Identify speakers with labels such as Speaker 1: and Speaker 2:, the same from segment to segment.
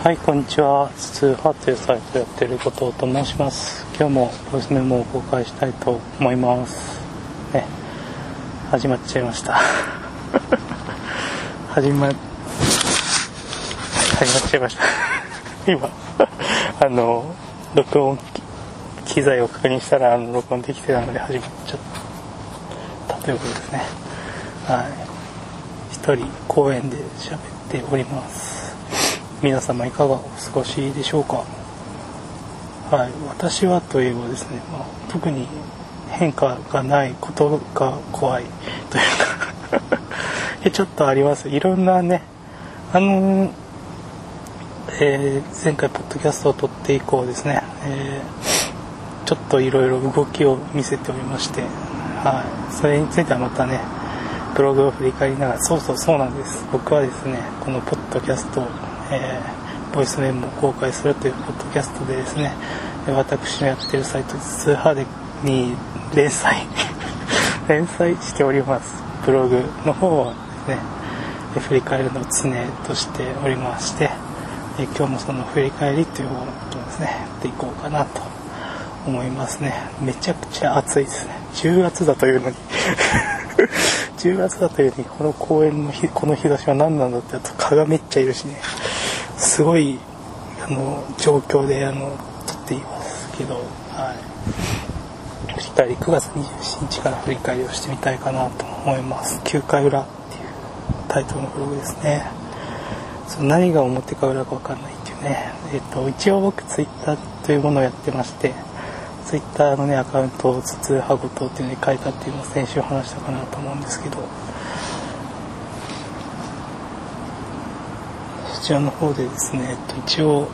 Speaker 1: はい、こんにちは。通波というサイトやってることと申します。今日もボイスメモを公開したいと思います。ね、始まっちゃいました。始ま、始まっちゃいました。今、あの、録音機機材を確認したら、あの、録音できてたので始まっちゃったということですね。はい。一人公園で喋っております。皆様いかがお過ごしでしょうか？はい。私はといえばですね、まあ、特に変化がないことが怖い。というか ちょっとあります。いろんなねあのえー前回ポッドキャストを撮って以降ですね、えーちょっといろいろ動きを見せておりまして、はい、それについてはまたねブログを振り返りながらそうそうそうなんです。僕はですねこのポッドキャストを、え ーボイスメモを公開するというポッドキャストでですね私のやってるサイト通販でに連載 連載しております。ブログの方はですね振り返るのを常としておりましてえ今日もその振り返りという方のことをですねやっていこうかなと思いますね。めちゃくちゃ暑いですね。10月だというのに。10月だというのにこの公園の日この日差しは何なんだってあと蚊がめっちゃいるしね。すごいあの状況であの撮っていますけど、はい、振り返り9月27日から振り返りをしてみたいかなと思います。9回裏っていうタイトルのブログですね。その何が表か裏か分かんないっていうね、えっと、一応僕ツイッターというものをやってましてツイッターのねアカウントを筒はごとっていうのに変えたっていうのを先週話したかなと思うんですけどちらの方でですね、えっと、一応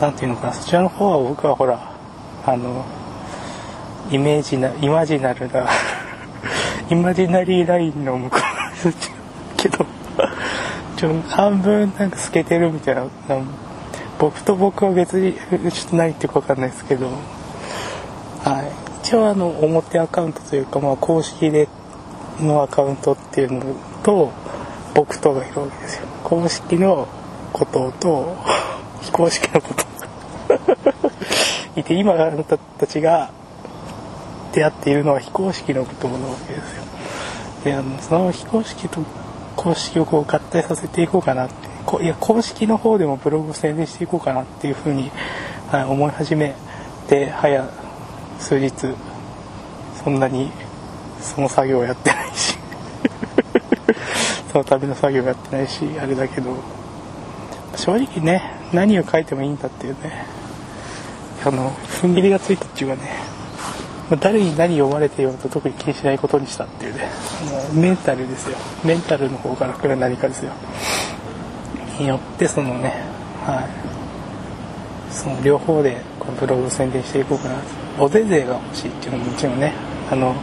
Speaker 1: なんていうのかなそちらの方は僕はほらあのイメージなイマジナルな イマジナリーラインの向こうのけどちょ半分なんか透けてるみたいな僕と僕は別にちょっと何言ってるか分かんないですけど、はい、一応あの表アカウントというか、まあ、公式でのアカウントっていうのと僕とがいるわけですよ。公式のことと非公式のこと。いて今あなたたちが出会っているのは非公式のことなわけですよ。であのその非公式と公式をこう合体させていこうかなって。こいや公式の方でもブログを宣伝していこうかなっていうふうに、はい、思い始めて早数日そんなにその作業をやってないし。そのための作業やってないしあれだけど正直ね何を書いてもいいんだっていうねあの踏ん切りがついたっていうかね誰に何読まれてようと特に気にしないことにしたっていうねもうメンタルですよ。メンタルの方から来る何かですよ。によってそのねはい。その両方でこのブログを宣伝していこうかなおぜぜが欲しいっていうのももちろんねあの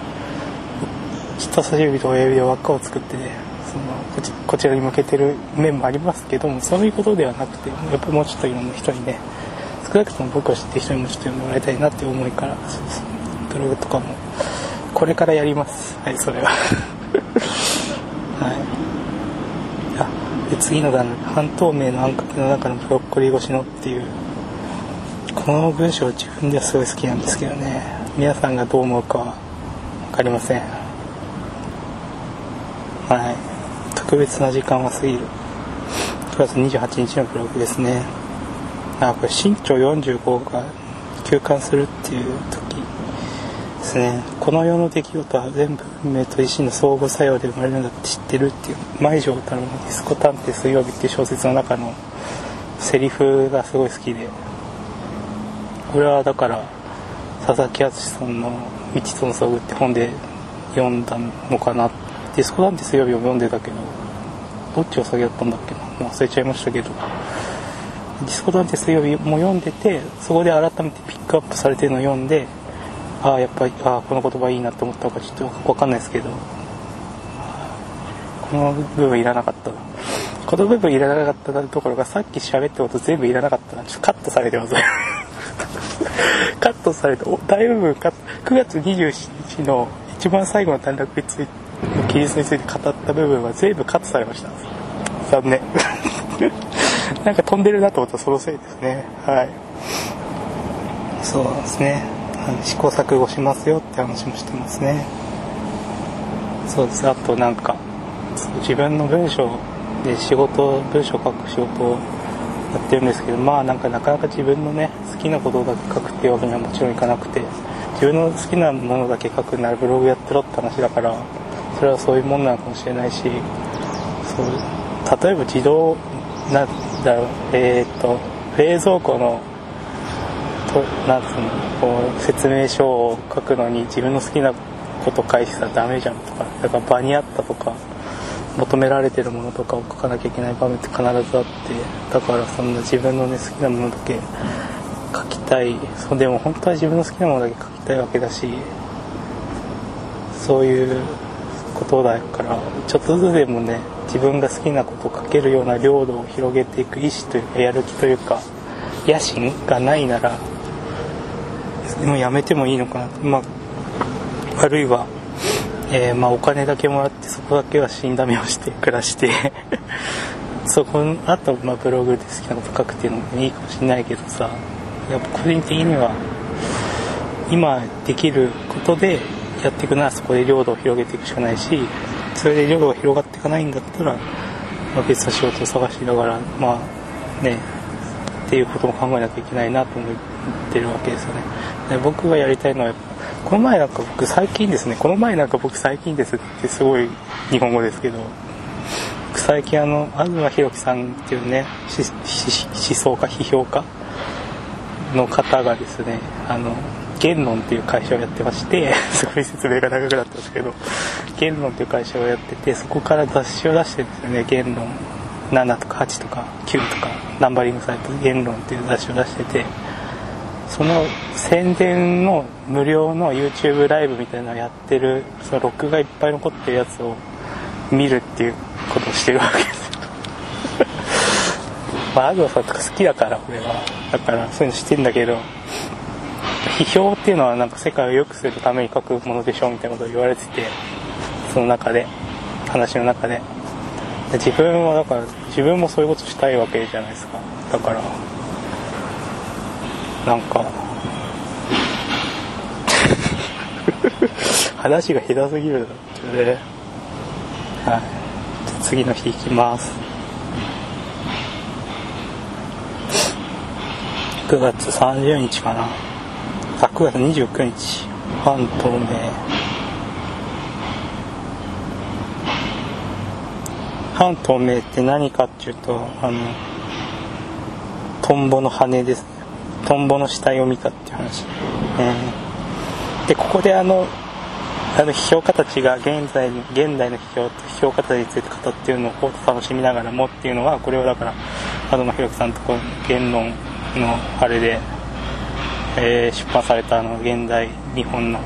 Speaker 1: 人差し指と親指で輪っかを作ってねそのこちこちらに向けてる面もありますけどもそういうことではなくてやっぱりもうちょっといろんな人にね少なくとも僕を知ってる人にもちょっと読んでもらいたいなっていう思いからブログとかもこれからやります。はいそれは。はい。あで次の段半透明のあんかけの中のブロッコリー越しのっていうこの文章自分ではすごい好きなんですけどね。皆さんがどう思うかは分かりません。はい特別な時間は過ぎる。9月28日のブログですね。あこれ身長45が休館するっていう時ですね。この世の出来事は全部運命と意志の相互作用で生まれるんだって知ってるっていう。舞城太郎の「ディスコ探偵水曜日」っていう小説の中のセリフがすごい好きで。これはだから佐々木敦さんの「未知との遭遇」って本で読んだのかな。ディスコ探偵水曜日を読んでたけど。どっちを先だったんだっけな忘れちゃいましたけど。ディスコ探偵水曜日も読んでてそこで改めてピックアップされてるのを読んでああやっぱりああこの言葉いいなって思ったのかちょっと分かんないですけど。この部分いらなかった。なこの部分いらなかったところがさっき喋ったこと全部いらなかったな。ちょっとカットされてます。カットされて大部分カット。9月27日の一番最後の短絡についての記述について語った部分は全部カットされました。残念。なんか飛んでるなと思ったらそのせいですね。はい。そうなんですね。試行錯誤しますよって話もしてますね。そうです。あとなんか自分の文章で仕事文章書く仕事をやってるんですけどまあなんかなかなか自分のね好きなことだけ書くっていうわけにはもちろんいかなくて自分の好きなものだけ書くならブログやってろって話だからそれはそういうもんなのかもしれないしそう例えば自動なんだろうえっ、と冷蔵庫のとなんうのこう説明書を書くのに自分の好きなこと書いてたらダメじゃんとかだから場にあったとか求められてるものとかを書かなきゃいけない場面って必ずあってだからそんな自分のね好きなものだけ書きたい。そうでも本当は自分の好きなものだけ書きたいわけだしそういうことだからちょっとずつでもね自分が好きなことを書けるような領土を広げていく意志というかやる気というか野心がないならもうやめてもいいのかなと。まああるいは、えー、まあお金だけもらってそこだけは死んだ目をして暮らして そこのあとまあブログで好きなこと書くっていうのもいいかもしれないけどさやっぱ個人的には今できることでやっていくならそこで領土を広げていくしかないしそれで領土が広がっていかないんだったら、まあ、別の仕事を探しながらまあねっていうことも考えなきゃいけないなと思ってるわけですよね。で僕がやりたいのはこの前なんか僕最近ですね。この前なんか僕最近ですってすごい日本語ですけど最近あの東博樹さんっていうね思想家批評家の方がですねあの言論っていう会社をやってまして すごい説明が長くなったんですけど言論っていう会社をやっててそこから雑誌を出してるんですよね言論7とか8とか9とかナンバリングされた言論っていう雑誌を出しててその宣伝の無料の YouTube ライブみたいなのをやってるその録画いっぱい残ってるやつを見るっていうことをしてるわけですよ。まあ東さんとか好きだから俺は。だからそういうのしてんだけど批評っていうのはなんか世界を良くするために書くものでしょみたいなことを言われててその中で話の中で。で自分はだから自分もそういうことしたいわけじゃないですか。だからなんか 話がひどすぎるだろね。はい。次の日行きます。9月30日かな。あ9月29日半透明半透明って何かっていうとあのトンボの羽です。ねトンボの死体を見たっていう話、うん、でここであのあの批評家たちが現在現代の批評批評家たちについて語っているのを楽しみながらもっていうのはこれをだから門野博樹さんとこ言論のあれでえー、出版されたあの現代日本の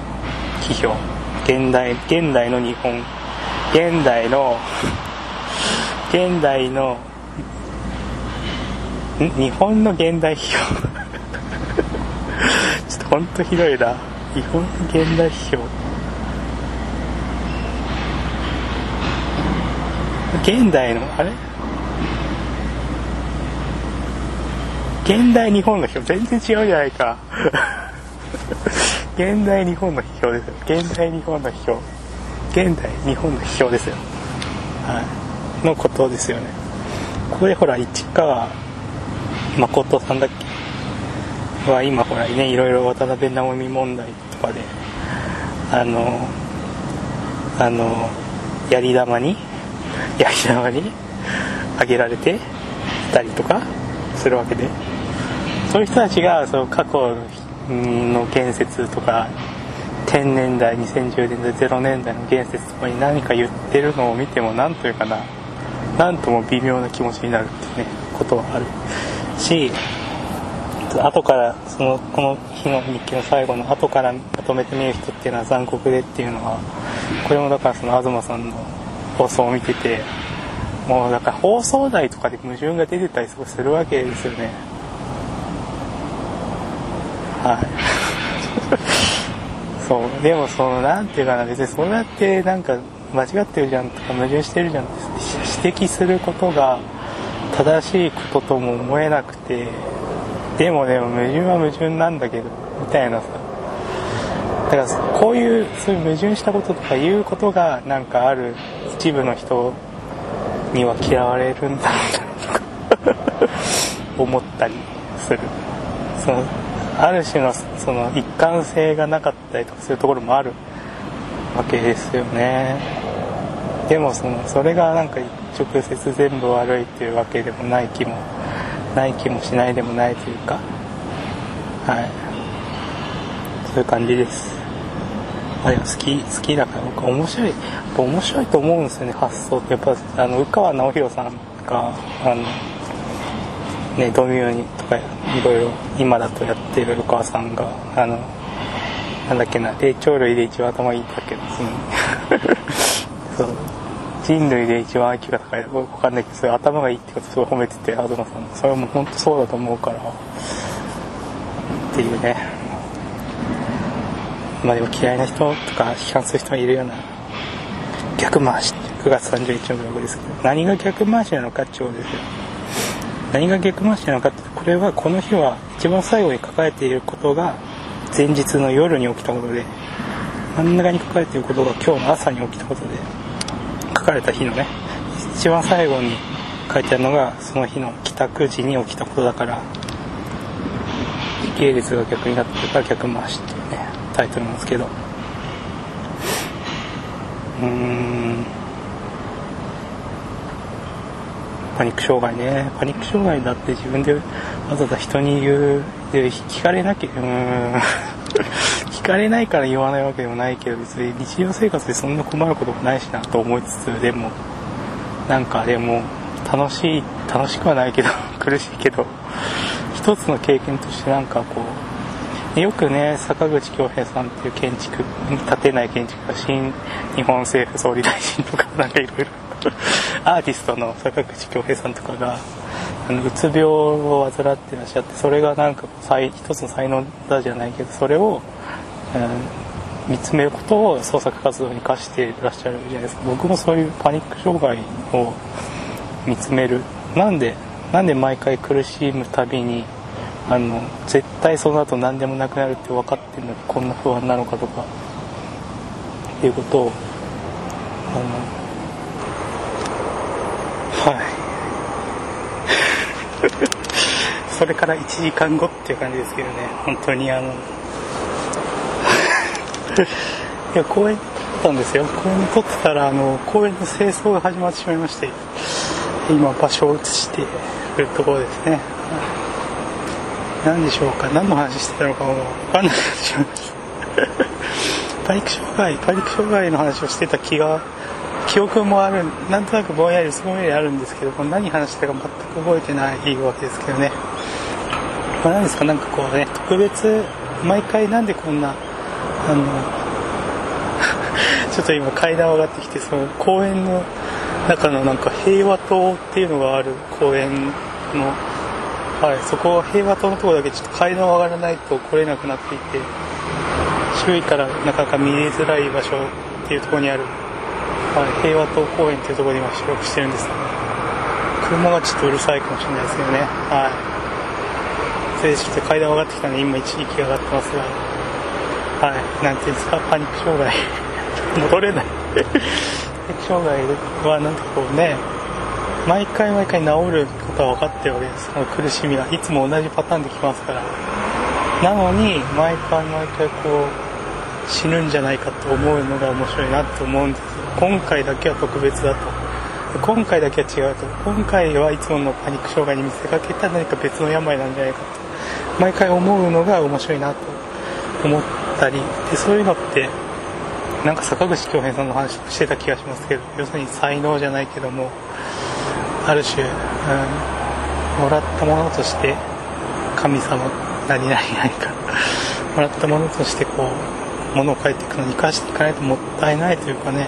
Speaker 1: 批評。現代現代の日本。現代の現代の日本の現代批評。ちょっとほんとひどいな。日本の現代批評。現代のあれ？現代日本の批評。全然違うじゃないか。現代日本の批評ですよ。現代日本の批評。現代日本の批評ですよ。はい。のことですよね。ここでほら市川誠さんだっけ？は今ほらねいろいろ渡辺直美問題とかであのあのやり玉にやり玉にあげられてたりとかするわけで。そういう人たちがその過去の建設とか10年代2010年代0年代の建設とかに何か言ってるのを見ても何というかな何とも微妙な気持ちになるっていうねことはあるし後からそのこの日の日記の最後の後からまとめてみる人っていうのは残酷でっていうのはこれもだからその東さんの放送を見ててもうだから放送台とかで矛盾が出てたりするわけですよね。はい。そうでもそのなんていうかな別にそうやってなんか間違ってるじゃんとか矛盾してるじゃんって指摘することが正しいこととも思えなくてでもでも矛盾は矛盾なんだけどみたいなさ。だからこういうそういう矛盾したこととかいうことがなんかある一部の人には嫌われるんだろうなとか思ったりする。そのある種のその一貫性がなかったりとかするところもあるわけですよね。でもそのそれがなんか直接全部悪いっていうわけでもない気もない気もしないでもないというかはい。そういう感じです。あ好き好きだから僕面白いやっぱ面白いと思うんですよね発想って。やっぱあの宇川直弘さんがあのねドミューニとかいろいろ今だとやってる宇川さんがあのなんだっけな霊長類で一番頭いいんだけどその そう。人類で一番 IQ が高い。わかんないけどそれ頭がいいってことすごい褒めてて東さん。それはもう本当そうだと思うからっていうね。まあでも嫌いな人とか批判する人がいるような逆回し。9月31日のブログですけど。何が逆回しなのかってことですよ。何が逆回しなのかってこれはこの日は一番最後に書かれていることが前日の夜に起きたことで真ん中に書かれていることが今日の朝に起きたことで書かれた日のね一番最後に書いてあるのがその日の帰宅時に起きたことだから時系列が逆になってるから逆回しっていうねタイトルなんですけど。うーん。パニック障害ね。パニック障害だって自分でわざわざ人に言うで聞かれなきゃうん。聞かれないから言わないわけでもないけど別に日常生活でそんな困ることもないしなと思いつつでもなんかでも楽しい楽しくはないけど 苦しいけど一つの経験としてなんかこうよくね坂口恭平さんっていう建築建てない建築家新日本政府総理大臣とかなんかいろいろアーティストの坂口恭平さんとかがうつ病を患ってらっしゃってそれがなんか一つの才能だじゃないけどそれを、うん、見つめることを創作活動に生かしてらっしゃるじゃないですか。僕もそういうパニック障害を見つめる。なんでなんで毎回苦しむたびにあの絶対その後何でもなくなるって分かってるのにこんな不安なのかとかっていうことをあのはいそれから1時間後っていう感じですけどね。本当にあの。いや公園撮ったんですよ。公園に撮ってたらあの公園の清掃が始まってしまいまして今場所を移してるところですね。何でしょうか。何の話してたのかも分かんなくなってしまいました。パニック障害パニック障害の話をしてた気が記憶もあるなんとなくぼんやりすごいあるんですけど何話したか全く覚えてないわけですけどね、まあ、何ですかなんかこうね特別毎回なんでこんなあの ちょっと今階段上がってきてその公園の中のなんか平和塔っていうのがある公園のはい、そこは平和島のとこだけちょっと階段を上がらないと来れなくなっていて周囲からなかなか見えづらい場所っていうとこにある、はい、平和島公園っていうところで今収録してるんです車がちょっとうるさいかもしれないですけどね。はい。それでちょっと階段上がってきたので今一時期上がってますがはい。なんていうんですか？パニック障害。戻れない。パニック障害はなんてこうね毎回毎回治ることは分かってるわけですその苦しみはいつも同じパターンできますから。なのに毎回毎回こう死ぬんじゃないかと思うのが面白いなと思うんです。今回だけは特別だと。今回だけは違うと。今回はいつものパニック障害に見せかけた何か別の病なんじゃないかと。毎回思うのが面白いなと思ったりでそういうのってなんか坂口恭平さんの話してた気がしますけど要するに才能じゃないけどもある種、うん、もらったものとして神様何々何かもらったものとしてこう物を書いていくのに生かしていかないともったいないというかね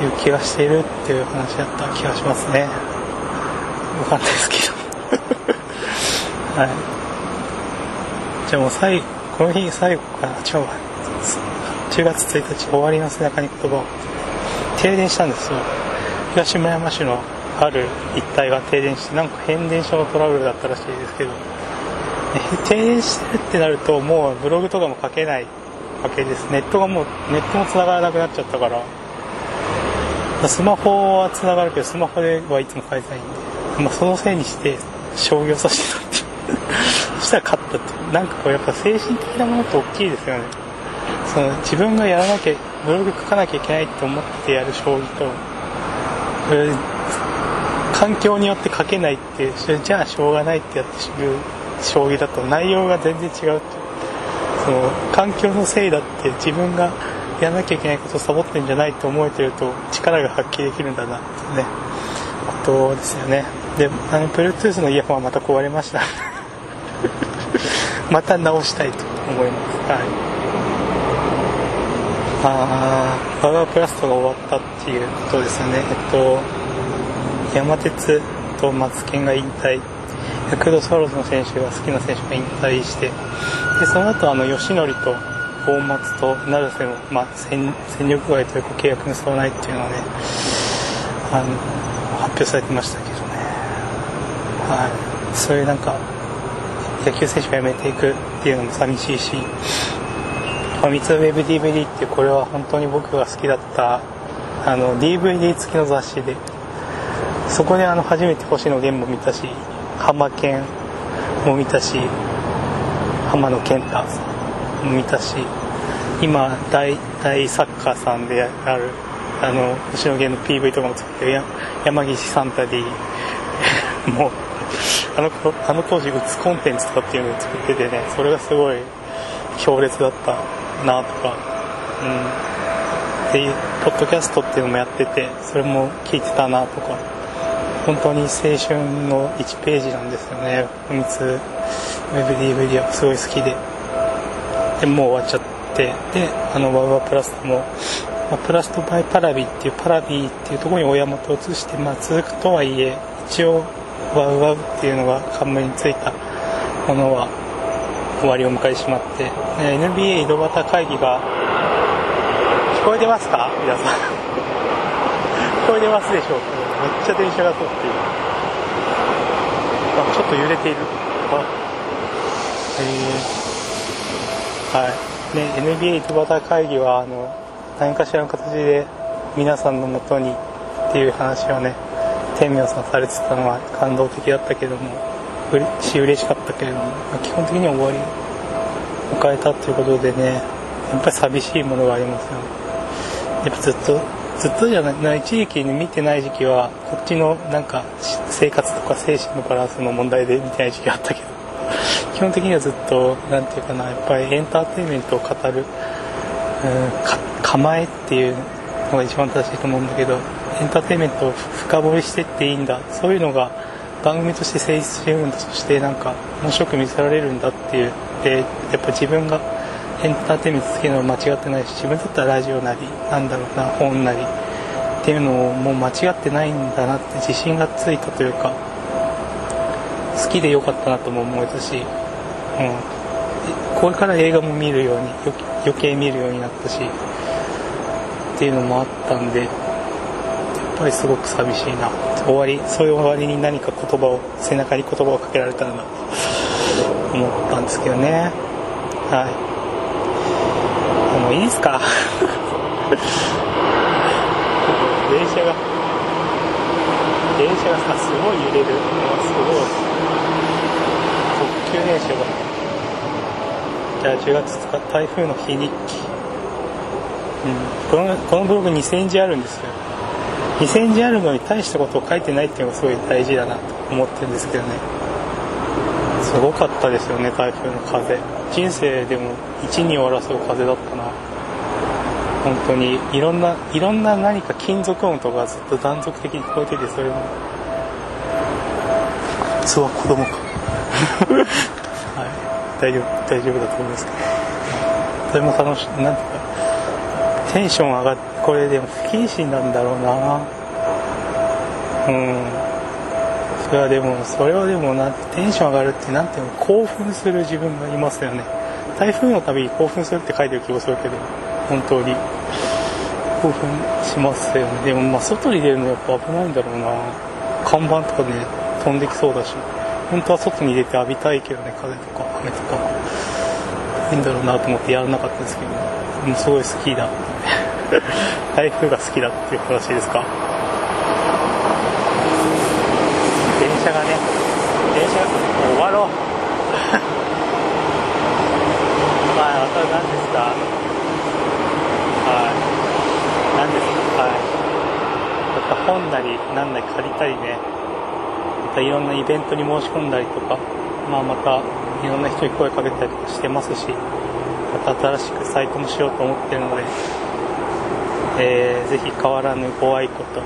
Speaker 1: いう気がしているっていう話だった気がしますね。わかんないですけど。はい。じゃもう最後この日最後から違うわ10月1日終わりの背中に言葉を。停電したんですよ。東村山市のある一帯が停電してなんか変電所のトラブルだったらしいですけど。停電してるってなるともうブログとかも書けないわけです。ネットがもうネットも繋がらなくなっちゃったから。スマホは繋がるけどスマホではいつも書いてないんで、まあ、そのせいにして将棋を指してたって。した勝ったってなんかこうやっぱ精神的なものって大きいですよね。その自分がやらなきゃブログ書かなきゃいけないって思ってやる将棋と環境によって書けないってじゃあしょうがないってやってる将棋だと内容が全然違うってその環境のせいだって自分がやらなきゃいけないことをサボってんじゃないと思えてると力が発揮できるんだなってね。ことですよね。であの Bluetooth のイヤホンはまた壊れました。また直したいと思います。はい。ああバーガープラストが終わったっていうことですよね。えっと山鉄とマツケンが引退。ヤクルトスワローズの選手が好きな選手が引退して。でその後あの吉典と大松と成瀬も、まあ、戦戦力外というか契約結ばないっていうのはねあの発表されてましたけどね。はい。そういうなんか野球選手が辞めていくっていうのも寂しいしファミ通ウェブ DVD ってこれは本当に僕が好きだったあの DVD 付きの雑誌でそこであの初めて星野源も見たし浜健も見たし浜野健太も見たし今大大サッカーさんであるあの星野源の PV とかも作ってる山岸サンタディも あのあの当時うつコンテンツとかっていうのを作っててねそれがすごい強烈だったなとかうん。でポッドキャストっていうのもやっててそれも聞いてたなとか。本当に青春の1ページなんですよねおみつウェブ DVD はすごい好きで。でもう終わっちゃって。であのワウワプラストも、ま、プラストバイパラビっていうパラビっていうところに親元を移して、まあ、続くとはいえ一応ワウワウっていうのが冠についたものは終わりを迎えしまって。NBA 井戸端会議が聞こえてますか？皆さん。聞こえてますでしょうか？めっちゃ電車が通っている。あちょっと揺れている。あ。へえはい。ね NBA 井戸端会議はあの何かしらの形で皆さんのもとにっていう話をね天明さんされてたのは感動的だったけども嬉し嬉しかったけれどもま基本的には終わり。迎えたっていうことでねやっぱり寂しいものがありますよ。やっぱずっとずっとじゃない一時期に見てない時期はこっちのなんか生活とか精神のバランスの問題で見てない時期があったけど基本的にはずっと何て言うかなやっぱりエンターテインメントを語る、うん、構えっていうのが一番正しいと思うんだけどエンターテインメントを深掘りしてっていいんだ。そういうのが番組として成立してるんだそしてなんか面白く見せられるんだっていう。でやっぱ自分がエンターテインメント好きなの間違ってないし自分だったらラジオなりなんだろうな本なりっていうのをもう間違ってないんだなって自信がついたというか好きでよかったなとも思えたし、うん、これから映画も見るように余計見るようになったしっていうのもあったんでぱりすごく寂しいな。終わりそういう終わりに何か言葉を背中に言葉をかけられたらなと思ったんですけどね。はい。もういいですか？電車が電車がさすごい揺れる。すごい。特急電車が。じゃあ10月2日台風の日日記、うん、このこのブログ2000字あるんですよ。2000字あるのに大したことを書いてないっていうのがすごい大事だなと思ってるんですけどね。すごかったですよね台風の風。人生でも1、2を争う風だったな。本当にいろんないろんな何か金属音とかずっと断続的に聞こえててそれも。普通は子供か。はい。大丈夫大丈夫だと思います。けどそれも楽しいなんていうかテンション上がってこれでも不謹慎なんだろうな。うん。それはでもそれはでもなんてテンション上がるってなんていうの興奮する自分がいますよね。台風のたびに興奮するって書いてる気もするけど本当に。興奮しますよね。でもまあ外に出るのやっぱ危ないんだろうな。看板とかね、飛んできそうだし、本当は外に出て浴びたいけどね、風とか雨とか。いいんだろうなと思ってやらなかったですけど、もうすごい好きだって。台風が好きだっていう話ですか？電車がね、電車が、もう終わろう。まあ、あと何ですか？はい。何ですか？はい。また本なり、何なり借りたりね、またいろんなイベントに申し込んだりとか、まあまたいろんな人に声かけたりとかしてますし、また新しくサイトもしようと思ってるので、えー、ぜひ変わらぬご愛顧と、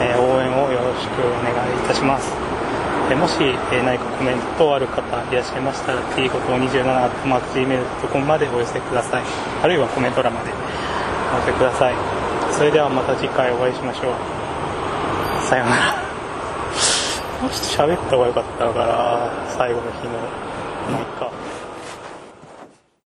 Speaker 1: えー応援をよろしくお願いいたします。えーもし、えー何かコメントある方いらっしゃいましたら、t ごと27 gmail.com までお寄せください。あるいはコメント欄までお寄せください。それではまた次回お会いしましょう。さようなら。もうちょっと喋った方がよかったのかな、最後の日の。